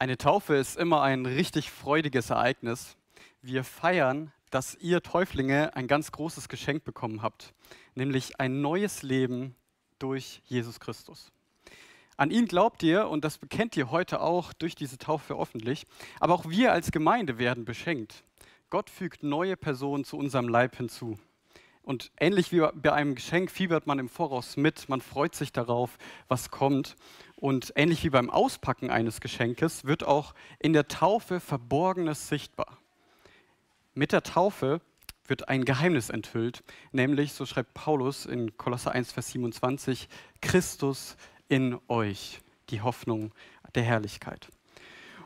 Eine Taufe ist immer ein richtig freudiges Ereignis. Wir feiern, dass ihr Täuflinge ein ganz großes Geschenk bekommen habt, nämlich ein neues Leben durch Jesus Christus. An ihn glaubt ihr und das bekennt ihr heute auch durch diese Taufe öffentlich. Aber auch wir als Gemeinde werden beschenkt. Gott fügt neue Personen zu unserem Leib hinzu. Und ähnlich wie bei einem Geschenk fiebert man im Voraus mit, man freut sich darauf, was kommt. Und ähnlich wie beim Auspacken eines Geschenkes wird auch in der Taufe Verborgenes sichtbar. Mit der Taufe wird ein Geheimnis enthüllt, nämlich, so schreibt Paulus in Kolosser 1, Vers 27, Christus in euch, die Hoffnung der Herrlichkeit.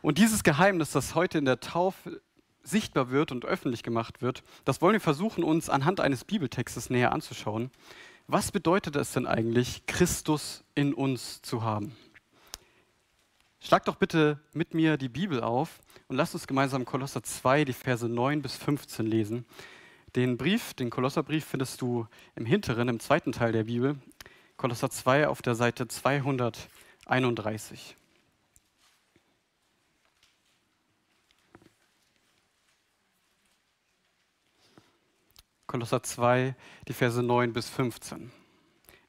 Und dieses Geheimnis, das heute in der Taufe sichtbar wird und öffentlich gemacht wird, das wollen wir versuchen, uns anhand eines Bibeltextes näher anzuschauen. Was bedeutet es denn eigentlich, Christus in uns zu haben? Schlag doch bitte mit mir die Bibel auf und lasst uns gemeinsam Kolosser 2, die Verse 9 bis 15 lesen. Den Brief, den Kolosserbrief findest du im hinteren, im zweiten Teil der Bibel. Kolosser 2 auf der Seite 231. Kolosser 2, die Verse 9 bis 15.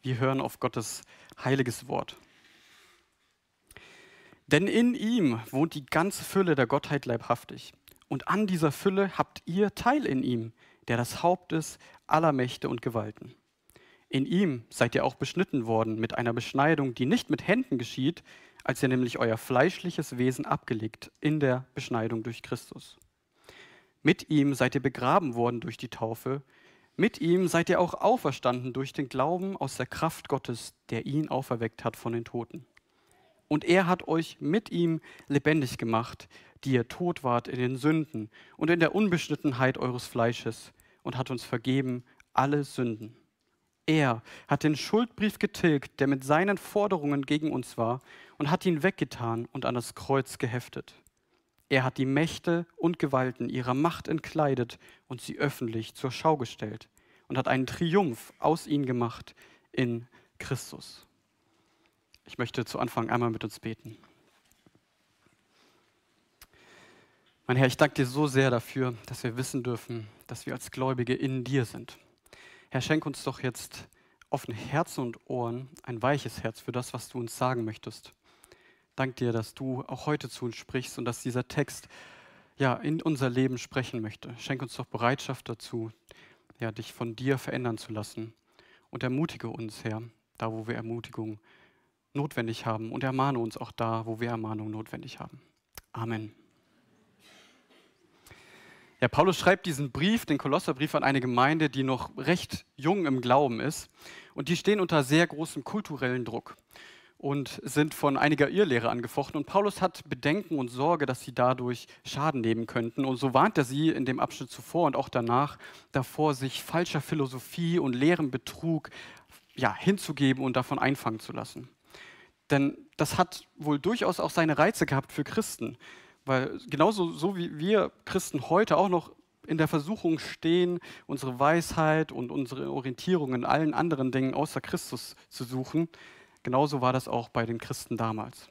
Wir hören auf Gottes heiliges Wort. Denn in ihm wohnt die ganze Fülle der Gottheit leibhaftig. Und an dieser Fülle habt ihr Teil in ihm, der das Haupt ist aller Mächte und Gewalten. In ihm seid ihr auch beschnitten worden mit einer Beschneidung, die nicht mit Händen geschieht, als ihr nämlich euer fleischliches Wesen abgelegt in der Beschneidung durch Christus. Mit ihm seid ihr begraben worden durch die Taufe. Mit ihm seid ihr auch auferstanden durch den Glauben aus der Kraft Gottes, der ihn auferweckt hat von den Toten. Und er hat euch mit ihm lebendig gemacht, die ihr tot wart in den Sünden und in der Unbeschnittenheit eures Fleisches und hat uns vergeben alle Sünden. Er hat den Schuldbrief getilgt, der mit seinen Forderungen gegen uns war, und hat ihn weggetan und an das Kreuz geheftet. Er hat die Mächte und Gewalten ihrer Macht entkleidet und sie öffentlich zur Schau gestellt und hat einen Triumph aus ihnen gemacht in Christus. Ich möchte zu Anfang einmal mit uns beten. Mein Herr, ich danke dir so sehr dafür, dass wir wissen dürfen, dass wir als Gläubige in dir sind. Herr, schenk uns doch jetzt offene Herzen und Ohren, ein weiches Herz für das, was du uns sagen möchtest. Dank dir, dass du auch heute zu uns sprichst und dass dieser Text ja in unser Leben sprechen möchte. Schenk uns doch Bereitschaft dazu, ja, dich von dir verändern zu lassen. Und ermutige uns, Herr, da wo wir Ermutigung notwendig haben und ermahne uns auch da, wo wir Ermahnung notwendig haben. Amen. Ja, Paulus schreibt diesen Brief, den Kolosserbrief, an eine Gemeinde, die noch recht jung im Glauben ist. Und die stehen unter sehr großem kulturellen Druck und sind von einiger Irrlehre angefochten. Und Paulus hat Bedenken und Sorge, dass sie dadurch Schaden nehmen könnten. Und so warnt er sie in dem Abschnitt zuvor und auch danach davor, sich falscher Philosophie und leerem Betrug ja, hinzugeben und davon einfangen zu lassen. Denn das hat wohl durchaus auch seine Reize gehabt für Christen. Weil genauso so wie wir Christen heute auch noch in der Versuchung stehen, unsere Weisheit und unsere Orientierung in allen anderen Dingen außer Christus zu suchen, Genauso war das auch bei den Christen damals.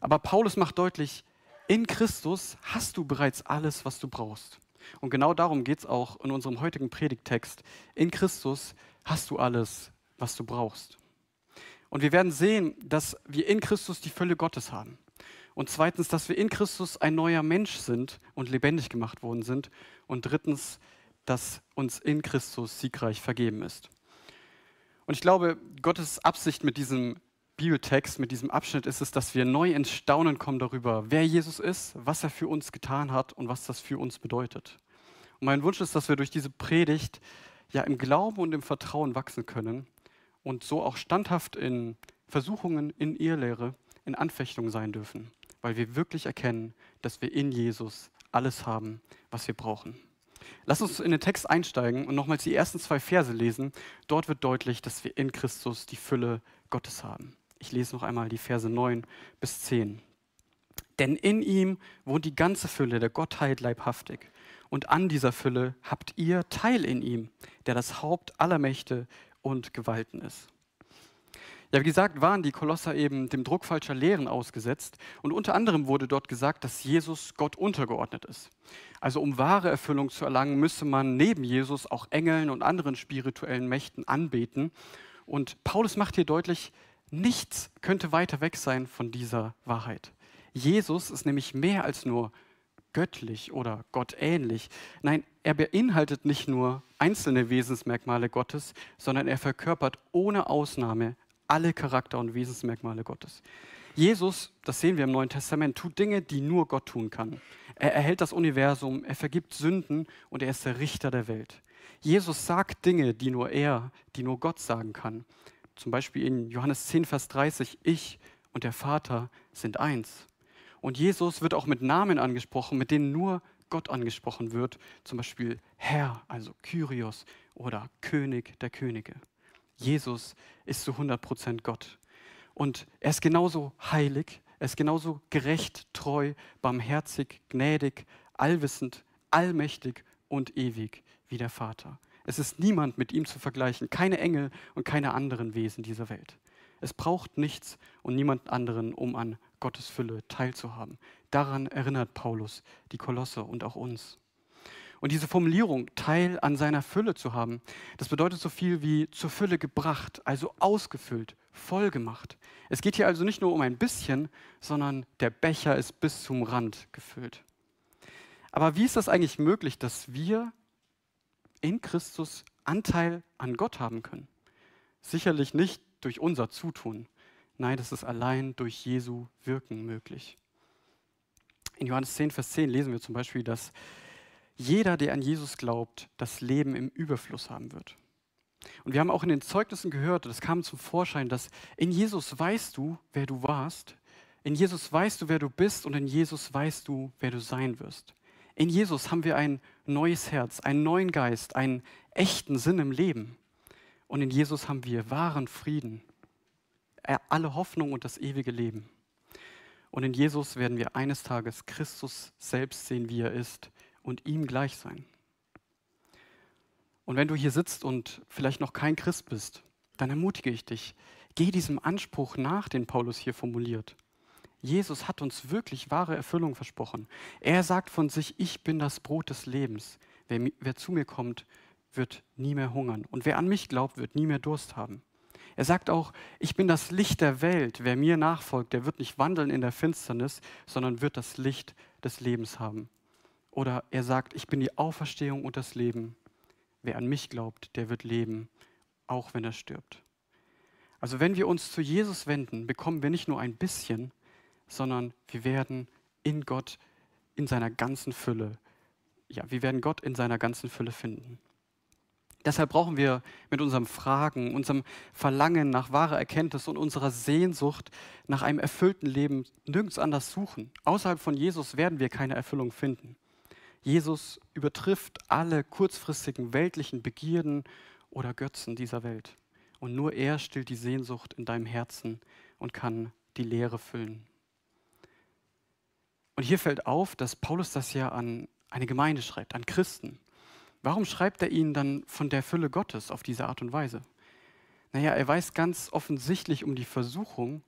Aber Paulus macht deutlich, in Christus hast du bereits alles, was du brauchst. Und genau darum geht es auch in unserem heutigen Predigtext. In Christus hast du alles, was du brauchst. Und wir werden sehen, dass wir in Christus die Fülle Gottes haben. Und zweitens, dass wir in Christus ein neuer Mensch sind und lebendig gemacht worden sind. Und drittens, dass uns in Christus siegreich vergeben ist. Und ich glaube, Gottes Absicht mit diesem Bibeltext, mit diesem Abschnitt ist es, dass wir neu ins Staunen kommen darüber, wer Jesus ist, was er für uns getan hat und was das für uns bedeutet. Und mein Wunsch ist, dass wir durch diese Predigt ja im Glauben und im Vertrauen wachsen können und so auch standhaft in Versuchungen, in Irrlehre, in Anfechtungen sein dürfen, weil wir wirklich erkennen, dass wir in Jesus alles haben, was wir brauchen. Lass uns in den Text einsteigen und nochmals die ersten zwei Verse lesen. Dort wird deutlich, dass wir in Christus die Fülle Gottes haben. Ich lese noch einmal die Verse 9 bis 10. Denn in ihm wohnt die ganze Fülle der Gottheit leibhaftig. Und an dieser Fülle habt ihr Teil in ihm, der das Haupt aller Mächte und Gewalten ist. Ja, wie gesagt, waren die Kolosser eben dem Druck falscher Lehren ausgesetzt und unter anderem wurde dort gesagt, dass Jesus Gott untergeordnet ist. Also um wahre Erfüllung zu erlangen, müsse man neben Jesus auch Engeln und anderen spirituellen Mächten anbeten. Und Paulus macht hier deutlich, nichts könnte weiter weg sein von dieser Wahrheit. Jesus ist nämlich mehr als nur göttlich oder gottähnlich. Nein, er beinhaltet nicht nur einzelne Wesensmerkmale Gottes, sondern er verkörpert ohne Ausnahme alle Charakter- und Wesensmerkmale Gottes. Jesus, das sehen wir im Neuen Testament, tut Dinge, die nur Gott tun kann. Er erhält das Universum, er vergibt Sünden und er ist der Richter der Welt. Jesus sagt Dinge, die nur er, die nur Gott sagen kann. Zum Beispiel in Johannes 10, Vers 30, ich und der Vater sind eins. Und Jesus wird auch mit Namen angesprochen, mit denen nur Gott angesprochen wird, zum Beispiel Herr, also Kyrios oder König der Könige. Jesus ist zu 100% Gott. Und er ist genauso heilig, er ist genauso gerecht, treu, barmherzig, gnädig, allwissend, allmächtig und ewig wie der Vater. Es ist niemand mit ihm zu vergleichen, keine Engel und keine anderen Wesen dieser Welt. Es braucht nichts und niemand anderen, um an Gottes Fülle teilzuhaben. Daran erinnert Paulus die Kolosse und auch uns. Und diese Formulierung, Teil an seiner Fülle zu haben, das bedeutet so viel wie zur Fülle gebracht, also ausgefüllt, voll gemacht. Es geht hier also nicht nur um ein bisschen, sondern der Becher ist bis zum Rand gefüllt. Aber wie ist das eigentlich möglich, dass wir in Christus Anteil an Gott haben können? Sicherlich nicht durch unser Zutun. Nein, das ist allein durch Jesu Wirken möglich. In Johannes 10, Vers 10 lesen wir zum Beispiel, dass jeder, der an Jesus glaubt, das Leben im Überfluss haben wird. Und wir haben auch in den Zeugnissen gehört, das kam zum Vorschein, dass in Jesus weißt du, wer du warst, in Jesus weißt du, wer du bist und in Jesus weißt du, wer du sein wirst. In Jesus haben wir ein neues Herz, einen neuen Geist, einen echten Sinn im Leben. Und in Jesus haben wir wahren Frieden, alle Hoffnung und das ewige Leben. Und in Jesus werden wir eines Tages Christus selbst sehen, wie er ist und ihm gleich sein. Und wenn du hier sitzt und vielleicht noch kein Christ bist, dann ermutige ich dich, geh diesem Anspruch nach, den Paulus hier formuliert. Jesus hat uns wirklich wahre Erfüllung versprochen. Er sagt von sich, ich bin das Brot des Lebens. Wer, wer, zu mir kommt, wird nie mehr hungern. Und wer an mich glaubt, wird nie mehr Durst haben. Er sagt auch, ich bin das Licht der Welt. Wer mir nachfolgt, der wird nicht wandeln in der Finsternis, sondern wird das Licht des Lebens haben. Oder er sagt, ich bin die Auferstehung und das Leben. Wer an mich glaubt, der wird leben, auch wenn er stirbt. Also wenn wir uns zu Jesus wenden, bekommen wir nicht nur ein bisschen, sondern wir werden in Gott in seiner ganzen Fülle, ja, wir werden Gott in seiner ganzen Fülle finden. Deshalb brauchen wir mit unserem Fragen, unserem Verlangen nach wahrer Erkenntnis und unserer Sehnsucht nach einem erfüllten Leben nirgends anders suchen. Außerhalb von Jesus werden wir keine Erfüllung finden. Jesus übertrifft alle kurzfristigen weltlichen Begierden oder Götzen dieser Welt. Und nur er stillt die Sehnsucht in deinem Herzen und kann die Leere füllen. Und hier fällt auf, dass Paulus das ja an eine Gemeinde schreibt, an Christen. Warum schreibt er ihnen dann von der Fülle Gottes auf diese Art und Weise? Naja, er weiß ganz offensichtlich um die Versuchung,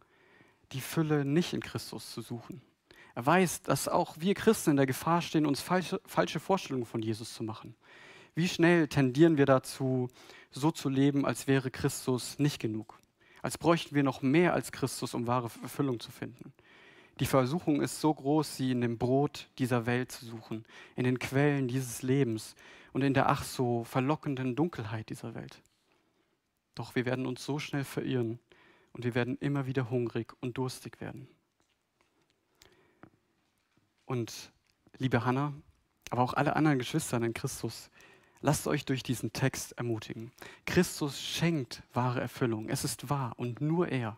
die Fülle nicht in Christus zu suchen. Er weiß, dass auch wir Christen in der Gefahr stehen, uns falsche, falsche Vorstellungen von Jesus zu machen. Wie schnell tendieren wir dazu, so zu leben, als wäre Christus nicht genug? Als bräuchten wir noch mehr als Christus, um wahre Erfüllung zu finden. Die Versuchung ist so groß, sie in dem Brot dieser Welt zu suchen, in den Quellen dieses Lebens und in der ach so verlockenden Dunkelheit dieser Welt. Doch wir werden uns so schnell verirren und wir werden immer wieder hungrig und durstig werden. Und liebe Hannah, aber auch alle anderen Geschwister in Christus, lasst euch durch diesen Text ermutigen. Christus schenkt wahre Erfüllung. Es ist wahr und nur er.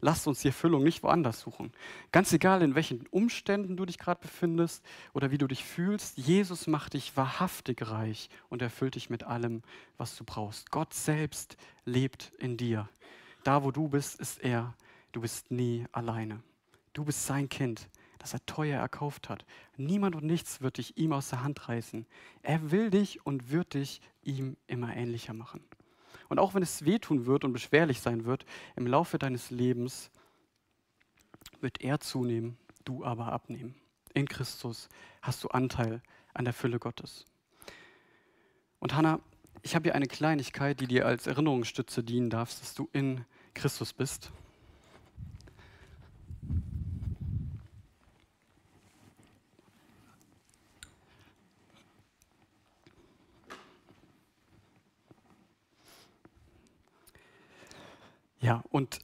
Lasst uns die Erfüllung nicht woanders suchen. Ganz egal, in welchen Umständen du dich gerade befindest oder wie du dich fühlst, Jesus macht dich wahrhaftig reich und erfüllt dich mit allem, was du brauchst. Gott selbst lebt in dir. Da, wo du bist, ist er. Du bist nie alleine. Du bist sein Kind das er teuer erkauft hat. Niemand und nichts wird dich ihm aus der Hand reißen. Er will dich und wird dich ihm immer ähnlicher machen. Und auch wenn es wehtun wird und beschwerlich sein wird, im Laufe deines Lebens wird er zunehmen, du aber abnehmen. In Christus hast du Anteil an der Fülle Gottes. Und Hannah, ich habe hier eine Kleinigkeit, die dir als Erinnerungsstütze dienen darf, dass du in Christus bist. Ja, und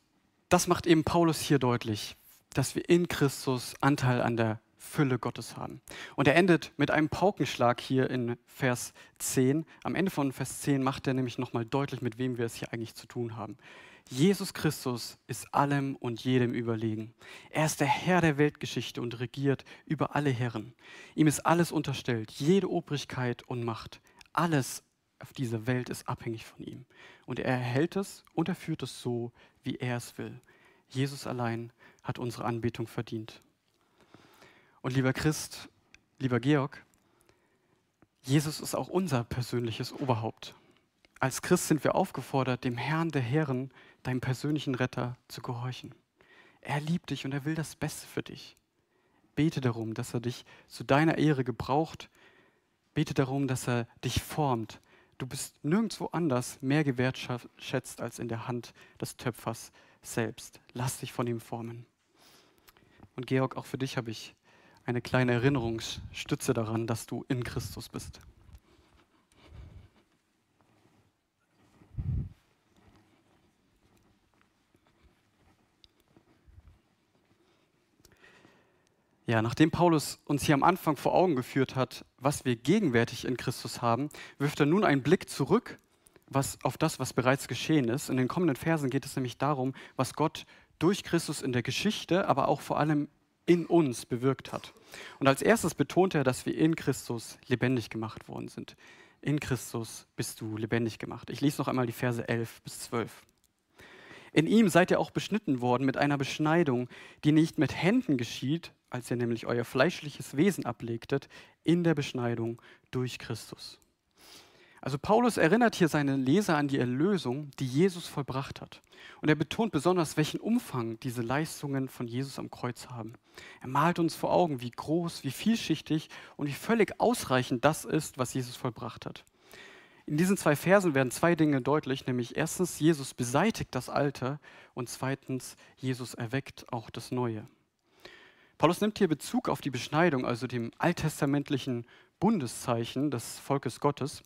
das macht eben Paulus hier deutlich, dass wir in Christus Anteil an der Fülle Gottes haben. Und er endet mit einem Paukenschlag hier in Vers 10. Am Ende von Vers 10 macht er nämlich nochmal deutlich, mit wem wir es hier eigentlich zu tun haben. Jesus Christus ist allem und jedem überlegen. Er ist der Herr der Weltgeschichte und regiert über alle Herren. Ihm ist alles unterstellt, jede Obrigkeit und Macht. Alles auf dieser Welt ist abhängig von ihm. Und er erhält es und er führt es so, wie er es will. Jesus allein hat unsere Anbetung verdient. Und lieber Christ, lieber Georg, Jesus ist auch unser persönliches Oberhaupt. Als Christ sind wir aufgefordert, dem Herrn der Herren, deinem persönlichen Retter, zu gehorchen. Er liebt dich und er will das Beste für dich. Bete darum, dass er dich zu deiner Ehre gebraucht. Bete darum, dass er dich formt. Du bist nirgendwo anders mehr gewertschätzt als in der Hand des Töpfers selbst. Lass dich von ihm formen. Und Georg, auch für dich habe ich eine kleine Erinnerungsstütze daran, dass du in Christus bist. Ja, nachdem Paulus uns hier am Anfang vor Augen geführt hat, was wir gegenwärtig in Christus haben, wirft er nun einen Blick zurück was, auf das, was bereits geschehen ist. In den kommenden Versen geht es nämlich darum, was Gott durch Christus in der Geschichte, aber auch vor allem in uns bewirkt hat. Und als erstes betont er, dass wir in Christus lebendig gemacht worden sind. In Christus bist du lebendig gemacht. Ich lese noch einmal die Verse 11 bis 12. In ihm seid ihr auch beschnitten worden mit einer Beschneidung, die nicht mit Händen geschieht, als ihr nämlich euer fleischliches Wesen ablegtet, in der Beschneidung durch Christus. Also Paulus erinnert hier seine Leser an die Erlösung, die Jesus vollbracht hat. Und er betont besonders, welchen Umfang diese Leistungen von Jesus am Kreuz haben. Er malt uns vor Augen, wie groß, wie vielschichtig und wie völlig ausreichend das ist, was Jesus vollbracht hat. In diesen zwei Versen werden zwei Dinge deutlich, nämlich erstens, Jesus beseitigt das Alte und zweitens, Jesus erweckt auch das Neue. Paulus nimmt hier Bezug auf die Beschneidung, also dem alttestamentlichen Bundeszeichen des Volkes Gottes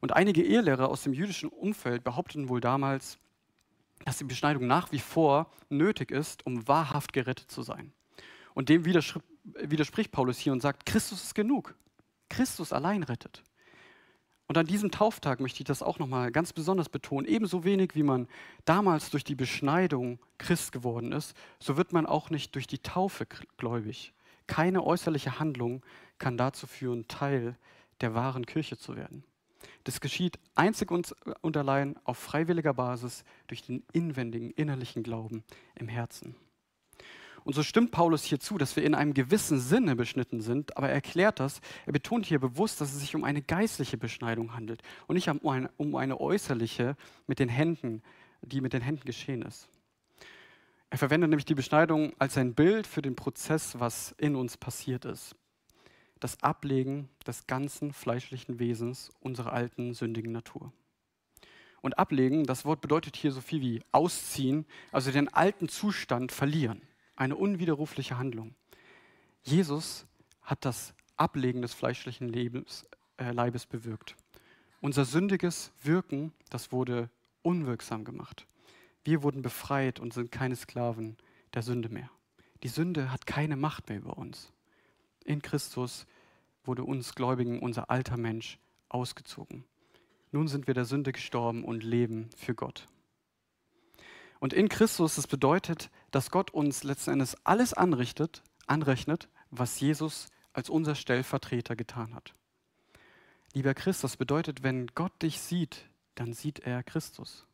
und einige Ehelehrer aus dem jüdischen Umfeld behaupteten wohl damals, dass die Beschneidung nach wie vor nötig ist, um wahrhaft gerettet zu sein. Und dem widerspricht Paulus hier und sagt, Christus ist genug. Christus allein rettet. Und an diesem Tauftag möchte ich das auch nochmal ganz besonders betonen. Ebenso wenig wie man damals durch die Beschneidung Christ geworden ist, so wird man auch nicht durch die Taufe gläubig. Keine äußerliche Handlung kann dazu führen, Teil der wahren Kirche zu werden. Das geschieht einzig und allein auf freiwilliger Basis durch den inwendigen, innerlichen Glauben im Herzen. Und so stimmt Paulus hier zu, dass wir in einem gewissen Sinne beschnitten sind, aber er erklärt das, er betont hier bewusst, dass es sich um eine geistliche Beschneidung handelt und nicht um eine, um eine äußerliche mit den Händen, die mit den Händen geschehen ist. Er verwendet nämlich die Beschneidung als ein Bild für den Prozess, was in uns passiert ist das Ablegen des ganzen fleischlichen Wesens unserer alten sündigen Natur. Und ablegen, das Wort bedeutet hier so viel wie ausziehen, also den alten Zustand verlieren. Eine unwiderrufliche Handlung. Jesus hat das Ablegen des fleischlichen Lebens, äh, Leibes bewirkt. Unser sündiges Wirken, das wurde unwirksam gemacht. Wir wurden befreit und sind keine Sklaven der Sünde mehr. Die Sünde hat keine Macht mehr über uns. In Christus wurde uns Gläubigen unser alter Mensch ausgezogen. Nun sind wir der Sünde gestorben und leben für Gott. Und in Christus, das bedeutet, dass Gott uns letzten Endes alles anrichtet, anrechnet, was Jesus als unser Stellvertreter getan hat. Lieber Christ, das bedeutet, wenn Gott dich sieht, dann sieht er Christus.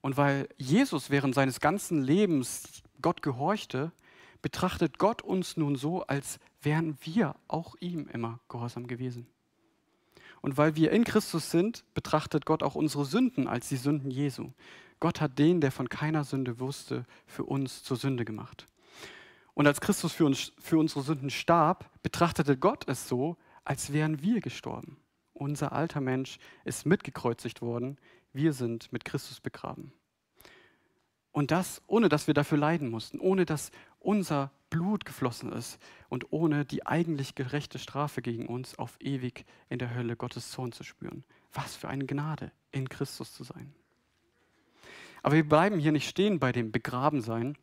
Und weil Jesus während seines ganzen Lebens Gott gehorchte, betrachtet Gott uns nun so, als wären wir auch ihm immer gehorsam gewesen. Und weil wir in Christus sind, betrachtet Gott auch unsere Sünden als die Sünden Jesu. Gott hat den, der von keiner Sünde wusste, für uns zur Sünde gemacht. Und als Christus für, uns, für unsere Sünden starb, betrachtete Gott es so, als wären wir gestorben. Unser alter Mensch ist mitgekreuzigt worden, wir sind mit Christus begraben. Und das, ohne dass wir dafür leiden mussten, ohne dass unser Blut geflossen ist und ohne die eigentlich gerechte Strafe gegen uns auf ewig in der Hölle Gottes Zorn zu spüren. Was für eine Gnade, in Christus zu sein. Aber wir bleiben hier nicht stehen bei dem Begrabensein,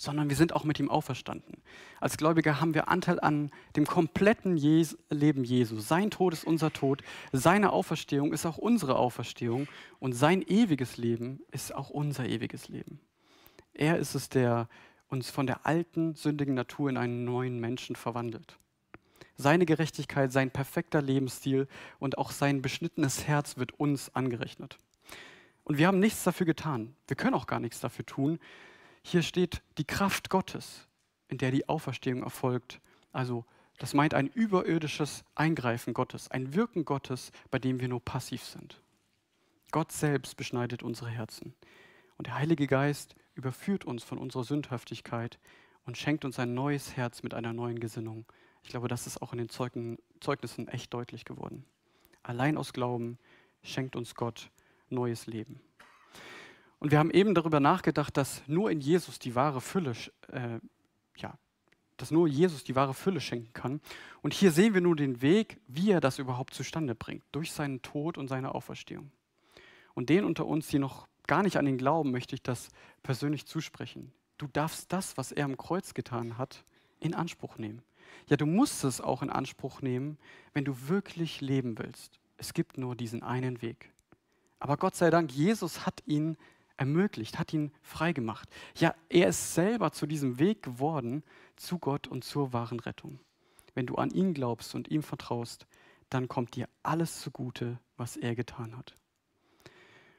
sondern wir sind auch mit ihm auferstanden. Als Gläubiger haben wir Anteil an dem kompletten Jes Leben Jesu. Sein Tod ist unser Tod, seine Auferstehung ist auch unsere Auferstehung und sein ewiges Leben ist auch unser ewiges Leben. Er ist es, der uns von der alten, sündigen Natur in einen neuen Menschen verwandelt. Seine Gerechtigkeit, sein perfekter Lebensstil und auch sein beschnittenes Herz wird uns angerechnet. Und wir haben nichts dafür getan. Wir können auch gar nichts dafür tun, hier steht die Kraft Gottes, in der die Auferstehung erfolgt. Also das meint ein überirdisches Eingreifen Gottes, ein Wirken Gottes, bei dem wir nur passiv sind. Gott selbst beschneidet unsere Herzen. Und der Heilige Geist überführt uns von unserer Sündhaftigkeit und schenkt uns ein neues Herz mit einer neuen Gesinnung. Ich glaube, das ist auch in den Zeugnissen echt deutlich geworden. Allein aus Glauben schenkt uns Gott neues Leben. Und wir haben eben darüber nachgedacht, dass nur in Jesus die wahre Fülle, äh, ja, dass nur Jesus die wahre Fülle schenken kann. Und hier sehen wir nur den Weg, wie er das überhaupt zustande bringt, durch seinen Tod und seine Auferstehung. Und denen unter uns, die noch gar nicht an ihn glauben, möchte ich das persönlich zusprechen. Du darfst das, was er am Kreuz getan hat, in Anspruch nehmen. Ja, du musst es auch in Anspruch nehmen, wenn du wirklich leben willst. Es gibt nur diesen einen Weg. Aber Gott sei Dank, Jesus hat ihn ermöglicht, hat ihn freigemacht. Ja, er ist selber zu diesem Weg geworden, zu Gott und zur wahren Rettung. Wenn du an ihn glaubst und ihm vertraust, dann kommt dir alles zugute, was er getan hat.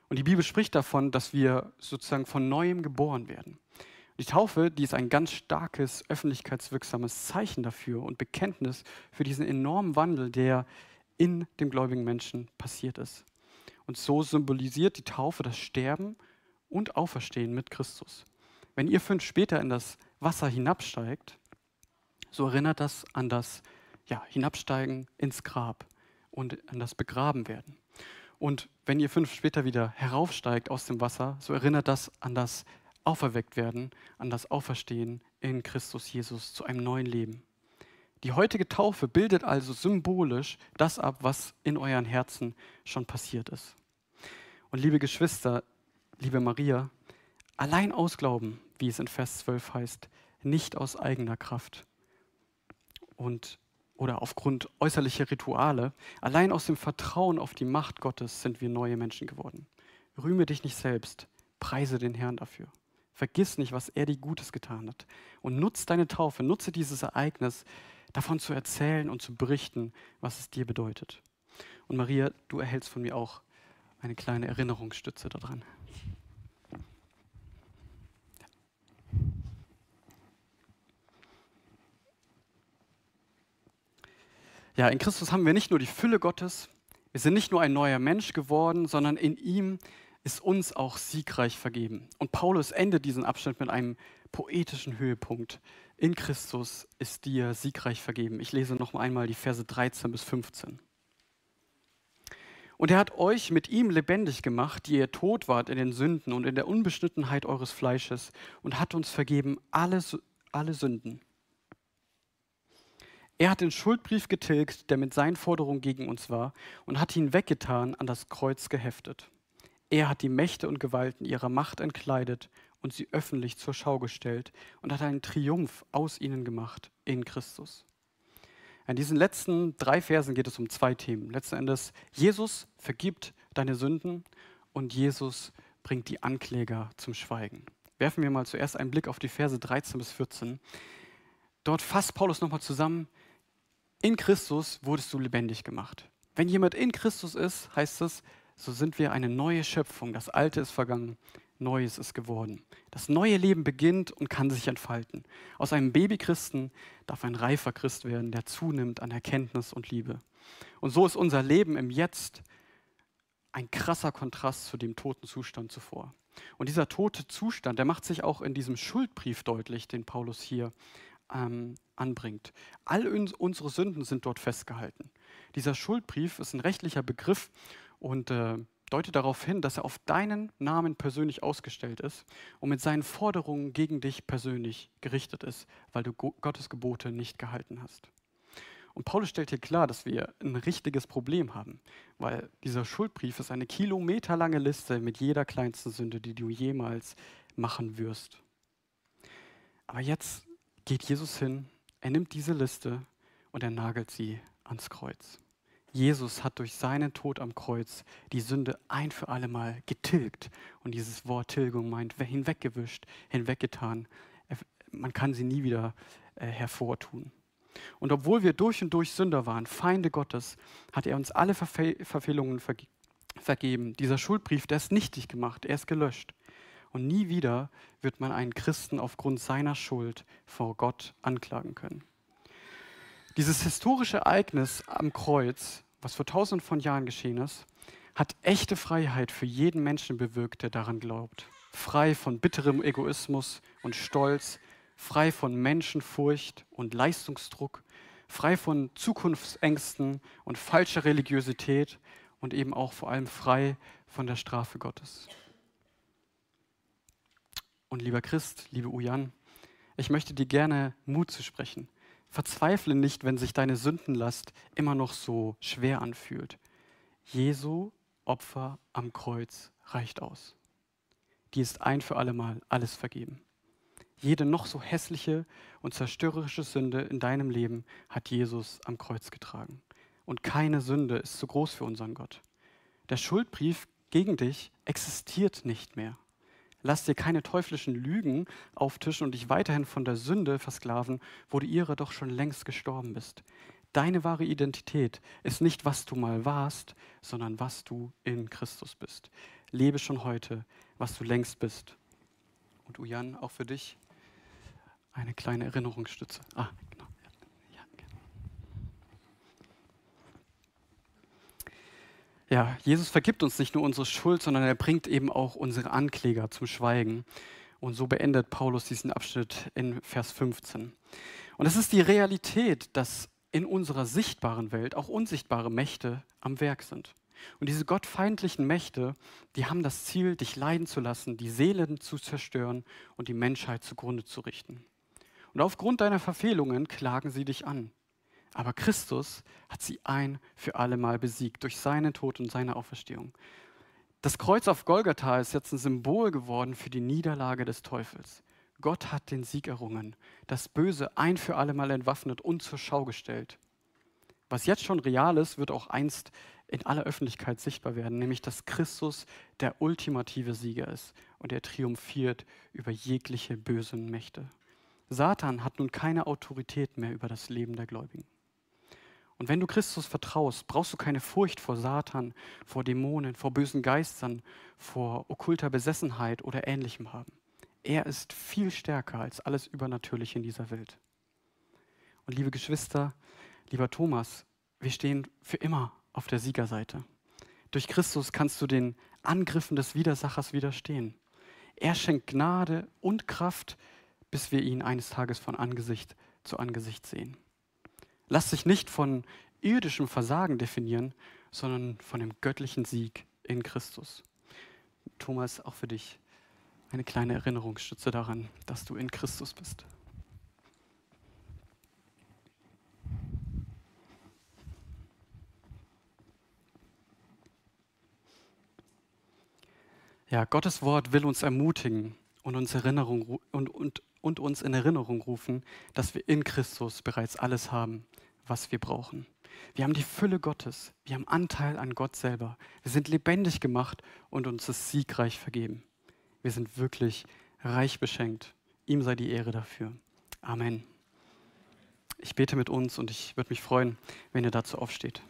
Und die Bibel spricht davon, dass wir sozusagen von neuem geboren werden. Die Taufe, die ist ein ganz starkes, öffentlichkeitswirksames Zeichen dafür und Bekenntnis für diesen enormen Wandel, der in dem gläubigen Menschen passiert ist. Und so symbolisiert die Taufe das Sterben und Auferstehen mit Christus. Wenn ihr fünf später in das Wasser hinabsteigt, so erinnert das an das ja, Hinabsteigen ins Grab und an das Begrabenwerden. Und wenn ihr fünf später wieder heraufsteigt aus dem Wasser, so erinnert das an das Auferwecktwerden, an das Auferstehen in Christus Jesus zu einem neuen Leben. Die heutige Taufe bildet also symbolisch das ab, was in euren Herzen schon passiert ist. Und liebe Geschwister, liebe Maria, allein aus Glauben, wie es in Vers 12 heißt, nicht aus eigener Kraft und oder aufgrund äußerlicher Rituale, allein aus dem Vertrauen auf die Macht Gottes sind wir neue Menschen geworden. Rühme dich nicht selbst, preise den Herrn dafür. Vergiss nicht, was er dir Gutes getan hat. Und nutze deine Taufe, nutze dieses Ereignis, davon zu erzählen und zu berichten, was es dir bedeutet. Und Maria, du erhältst von mir auch eine kleine Erinnerungsstütze daran. Ja, in Christus haben wir nicht nur die Fülle Gottes, wir sind nicht nur ein neuer Mensch geworden, sondern in ihm ist uns auch siegreich vergeben. Und Paulus endet diesen Abschnitt mit einem poetischen Höhepunkt. In Christus ist dir siegreich vergeben. Ich lese noch einmal die Verse 13 bis 15. Und er hat euch mit ihm lebendig gemacht, die ihr tot wart in den Sünden und in der Unbeschnittenheit eures Fleisches, und hat uns vergeben alle, alle Sünden. Er hat den Schuldbrief getilgt, der mit seinen Forderungen gegen uns war, und hat ihn weggetan, an das Kreuz geheftet. Er hat die Mächte und Gewalten ihrer Macht entkleidet und sie öffentlich zur Schau gestellt und hat einen Triumph aus ihnen gemacht in Christus. In diesen letzten drei Versen geht es um zwei Themen. Letzten Endes, Jesus vergibt deine Sünden und Jesus bringt die Ankläger zum Schweigen. Werfen wir mal zuerst einen Blick auf die Verse 13 bis 14. Dort fasst Paulus nochmal zusammen, in Christus wurdest du lebendig gemacht. Wenn jemand in Christus ist, heißt es, so sind wir eine neue Schöpfung. Das Alte ist vergangen, Neues ist geworden. Das neue Leben beginnt und kann sich entfalten. Aus einem Babychristen darf ein reifer Christ werden, der zunimmt an Erkenntnis und Liebe. Und so ist unser Leben im Jetzt ein krasser Kontrast zu dem toten Zustand zuvor. Und dieser tote Zustand, der macht sich auch in diesem Schuldbrief deutlich, den Paulus hier ähm, anbringt. All uns, unsere Sünden sind dort festgehalten. Dieser Schuldbrief ist ein rechtlicher Begriff und äh, deutet darauf hin, dass er auf deinen Namen persönlich ausgestellt ist und mit seinen Forderungen gegen dich persönlich gerichtet ist, weil du Gottes Gebote nicht gehalten hast. Und Paulus stellt hier klar, dass wir ein richtiges Problem haben, weil dieser Schuldbrief ist eine kilometerlange Liste mit jeder kleinsten Sünde, die du jemals machen wirst. Aber jetzt geht Jesus hin, er nimmt diese Liste und er nagelt sie ans Kreuz. Jesus hat durch seinen Tod am Kreuz die Sünde ein für alle Mal getilgt. Und dieses Wort Tilgung meint hinweggewischt, hinweggetan. Man kann sie nie wieder äh, hervortun. Und obwohl wir durch und durch Sünder waren, Feinde Gottes, hat er uns alle Verfe Verfehlungen verge vergeben. Dieser Schuldbrief, der ist nichtig gemacht, er ist gelöscht. Und nie wieder wird man einen Christen aufgrund seiner Schuld vor Gott anklagen können. Dieses historische Ereignis am Kreuz, was vor tausenden von Jahren geschehen ist, hat echte Freiheit für jeden Menschen bewirkt, der daran glaubt. Frei von bitterem Egoismus und Stolz, frei von Menschenfurcht und Leistungsdruck, frei von Zukunftsängsten und falscher Religiosität und eben auch vor allem frei von der Strafe Gottes. Und lieber Christ, liebe Ujan, ich möchte dir gerne Mut zu sprechen. Verzweifle nicht, wenn sich deine Sündenlast immer noch so schwer anfühlt. Jesu Opfer am Kreuz reicht aus. Die ist ein für allemal alles vergeben. Jede noch so hässliche und zerstörerische Sünde in deinem Leben hat Jesus am Kreuz getragen. Und keine Sünde ist zu groß für unseren Gott. Der Schuldbrief gegen dich existiert nicht mehr. Lass dir keine teuflischen Lügen auftischen und dich weiterhin von der Sünde versklaven, wo du ihrer doch schon längst gestorben bist. Deine wahre Identität ist nicht, was du mal warst, sondern was du in Christus bist. Lebe schon heute, was du längst bist. Und Ujan, auch für dich eine kleine Erinnerungsstütze. Ah, genau. Ja, genau. Ja, Jesus vergibt uns nicht nur unsere Schuld, sondern er bringt eben auch unsere Ankläger zum Schweigen. Und so beendet Paulus diesen Abschnitt in Vers 15. Und es ist die Realität, dass in unserer sichtbaren Welt auch unsichtbare Mächte am Werk sind. Und diese gottfeindlichen Mächte, die haben das Ziel, dich leiden zu lassen, die Seelen zu zerstören und die Menschheit zugrunde zu richten. Und aufgrund deiner Verfehlungen klagen sie dich an. Aber Christus hat sie ein für alle Mal besiegt durch seinen Tod und seine Auferstehung. Das Kreuz auf Golgatha ist jetzt ein Symbol geworden für die Niederlage des Teufels. Gott hat den Sieg errungen, das Böse ein für alle Mal entwaffnet und zur Schau gestellt. Was jetzt schon real ist, wird auch einst in aller Öffentlichkeit sichtbar werden, nämlich dass Christus der ultimative Sieger ist und er triumphiert über jegliche bösen Mächte. Satan hat nun keine Autorität mehr über das Leben der Gläubigen. Und wenn du Christus vertraust, brauchst du keine Furcht vor Satan, vor Dämonen, vor bösen Geistern, vor okkulter Besessenheit oder ähnlichem haben. Er ist viel stärker als alles Übernatürliche in dieser Welt. Und liebe Geschwister, lieber Thomas, wir stehen für immer auf der Siegerseite. Durch Christus kannst du den Angriffen des Widersachers widerstehen. Er schenkt Gnade und Kraft, bis wir ihn eines Tages von Angesicht zu Angesicht sehen. Lass dich nicht von irdischem Versagen definieren, sondern von dem göttlichen Sieg in Christus. Thomas, auch für dich eine kleine Erinnerungsstütze daran, dass du in Christus bist. Ja, Gottes Wort will uns ermutigen und uns Erinnerung und, und und uns in Erinnerung rufen, dass wir in Christus bereits alles haben, was wir brauchen. Wir haben die Fülle Gottes, wir haben Anteil an Gott selber. Wir sind lebendig gemacht und uns ist siegreich vergeben. Wir sind wirklich reich beschenkt. Ihm sei die Ehre dafür. Amen. Ich bete mit uns und ich würde mich freuen, wenn ihr dazu aufsteht.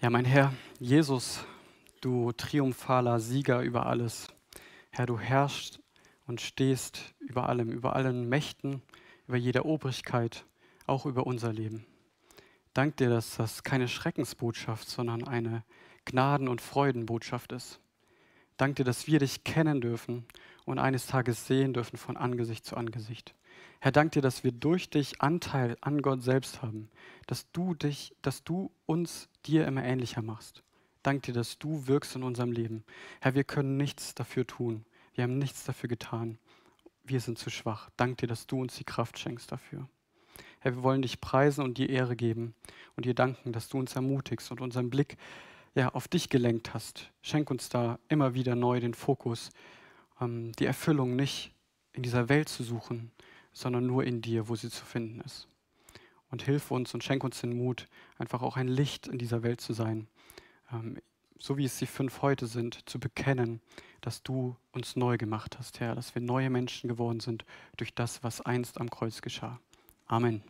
Ja, mein Herr Jesus, du triumphaler Sieger über alles. Herr, du herrschst und stehst über allem, über allen Mächten, über jeder Obrigkeit, auch über unser Leben. Dank dir, dass das keine Schreckensbotschaft, sondern eine Gnaden- und Freudenbotschaft ist. Dank dir, dass wir dich kennen dürfen und eines Tages sehen dürfen von Angesicht zu Angesicht. Herr, dank dir, dass wir durch dich Anteil an Gott selbst haben, dass du dich, dass du uns dir immer ähnlicher machst. Dank dir, dass du wirkst in unserem Leben. Herr, wir können nichts dafür tun. Wir haben nichts dafür getan. Wir sind zu schwach. Dank dir, dass du uns die Kraft schenkst dafür. Herr, wir wollen dich preisen und dir Ehre geben und dir danken, dass du uns ermutigst und unseren Blick ja, auf dich gelenkt hast. Schenk uns da immer wieder neu den Fokus, ähm, die Erfüllung nicht in dieser Welt zu suchen, sondern nur in dir, wo sie zu finden ist. Und hilf uns und schenk uns den Mut, einfach auch ein Licht in dieser Welt zu sein. Ähm, so wie es die fünf heute sind, zu bekennen, dass du uns neu gemacht hast, Herr, dass wir neue Menschen geworden sind durch das, was einst am Kreuz geschah. Amen.